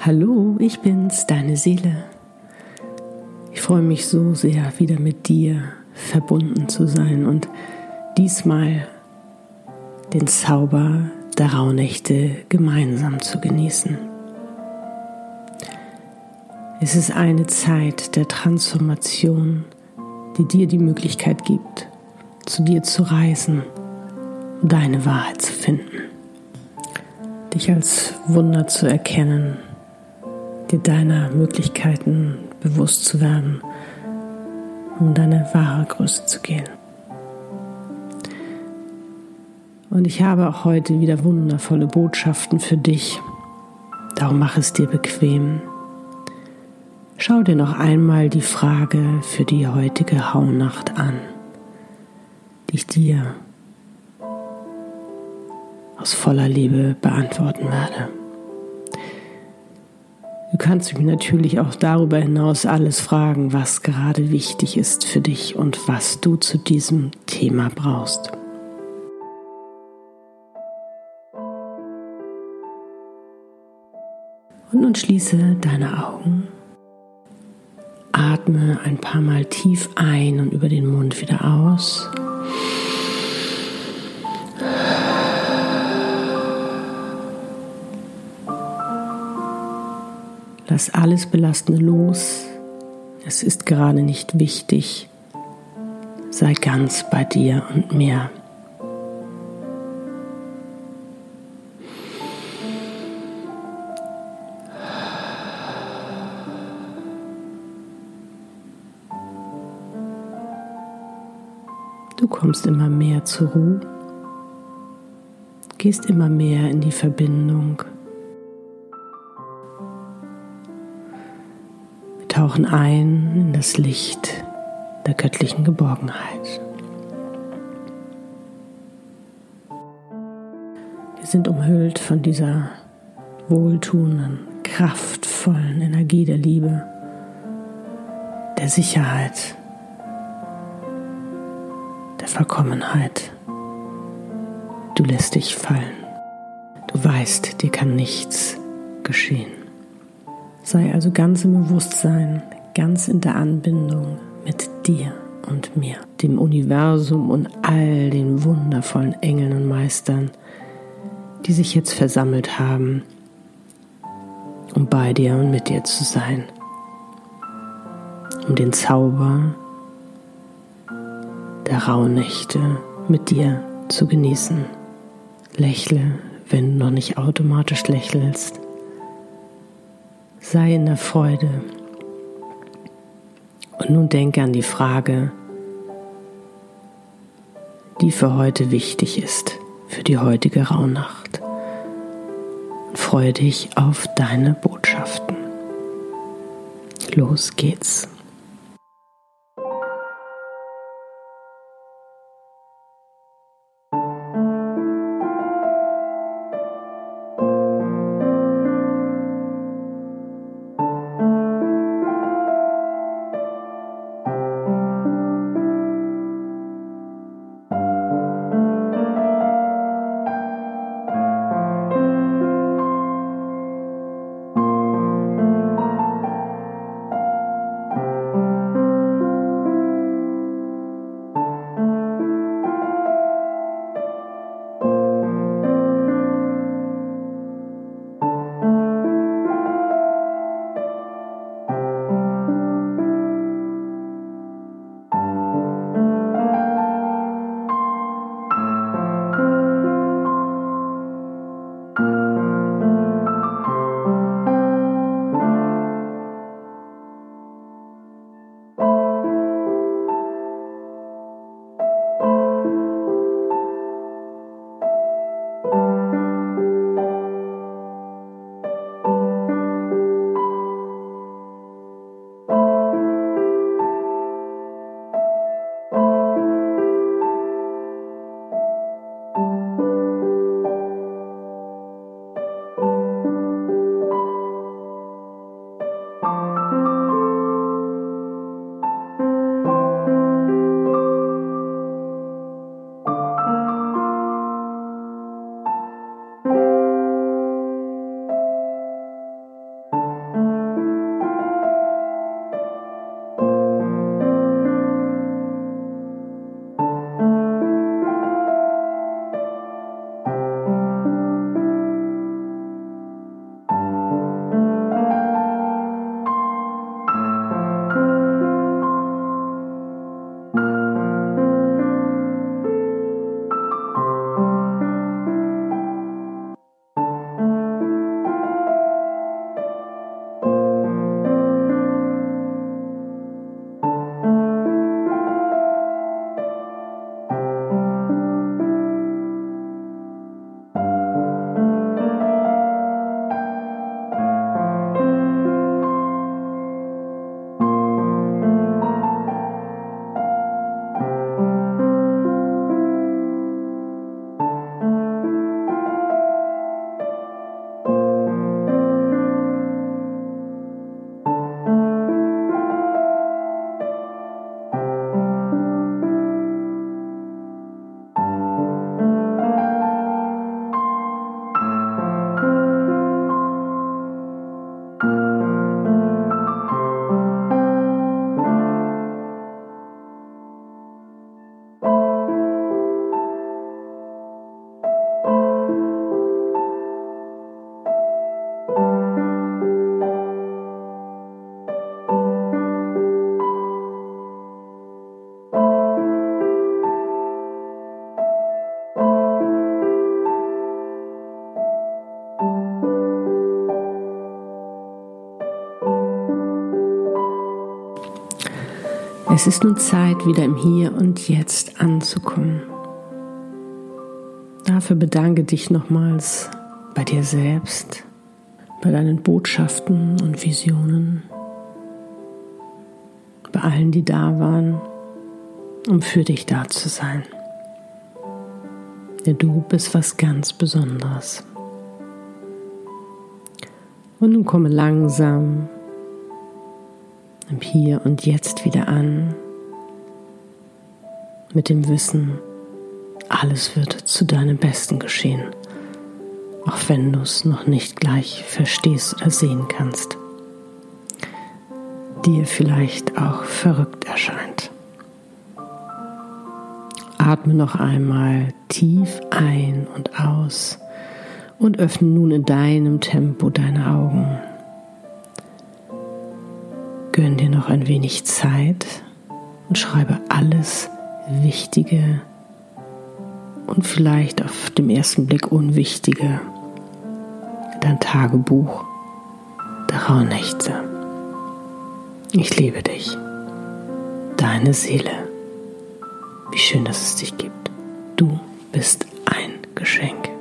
Hallo, ich bin's, deine Seele. Ich freue mich so sehr, wieder mit dir verbunden zu sein und diesmal den Zauber der Rauhnächte gemeinsam zu genießen. Es ist eine Zeit der Transformation, die dir die Möglichkeit gibt, zu dir zu reisen, deine Wahrheit zu finden, dich als Wunder zu erkennen dir deiner Möglichkeiten bewusst zu werden, um deine wahre Größe zu gehen. Und ich habe auch heute wieder wundervolle Botschaften für dich. Darum mach es dir bequem. Schau dir noch einmal die Frage für die heutige Haunacht an, die ich dir aus voller Liebe beantworten werde. Du kannst mich natürlich auch darüber hinaus alles fragen, was gerade wichtig ist für dich und was du zu diesem Thema brauchst. Und nun schließe deine Augen. Atme ein paar Mal tief ein und über den Mund wieder aus. Lass alles Belastende los. Es ist gerade nicht wichtig. Sei ganz bei dir und mir. Du kommst immer mehr zur Ruhe, gehst immer mehr in die Verbindung. Tauchen ein in das Licht der göttlichen Geborgenheit. Wir sind umhüllt von dieser wohltuenden, kraftvollen Energie der Liebe, der Sicherheit, Vollkommenheit. Du lässt dich fallen. Du weißt, dir kann nichts geschehen. Sei also ganz im Bewusstsein, ganz in der Anbindung mit dir und mir, dem Universum und all den wundervollen Engeln und Meistern, die sich jetzt versammelt haben, um bei dir und mit dir zu sein, um den Zauber der Rauhnächte mit dir zu genießen. Lächle, wenn du noch nicht automatisch lächelst sei in der Freude. Und nun denke an die Frage, die für heute wichtig ist, für die heutige Rauhnacht. Und freue dich auf deine Botschaften. Los geht's. Es ist nun Zeit, wieder im Hier und Jetzt anzukommen. Dafür bedanke dich nochmals bei dir selbst, bei deinen Botschaften und Visionen, bei allen, die da waren, um für dich da zu sein. Denn du bist was ganz Besonderes. Und nun komme langsam im Hier und Jetzt wieder an, mit dem Wissen, alles wird zu deinem Besten geschehen, auch wenn du es noch nicht gleich verstehst oder sehen kannst, dir vielleicht auch verrückt erscheint. Atme noch einmal tief ein und aus und öffne nun in deinem Tempo deine Augen. Gönn dir noch ein wenig Zeit und schreibe alles Wichtige und vielleicht auf dem ersten Blick Unwichtige dein Tagebuch der Rauhnächte. Ich liebe dich, deine Seele. Wie schön, dass es dich gibt. Du bist ein Geschenk.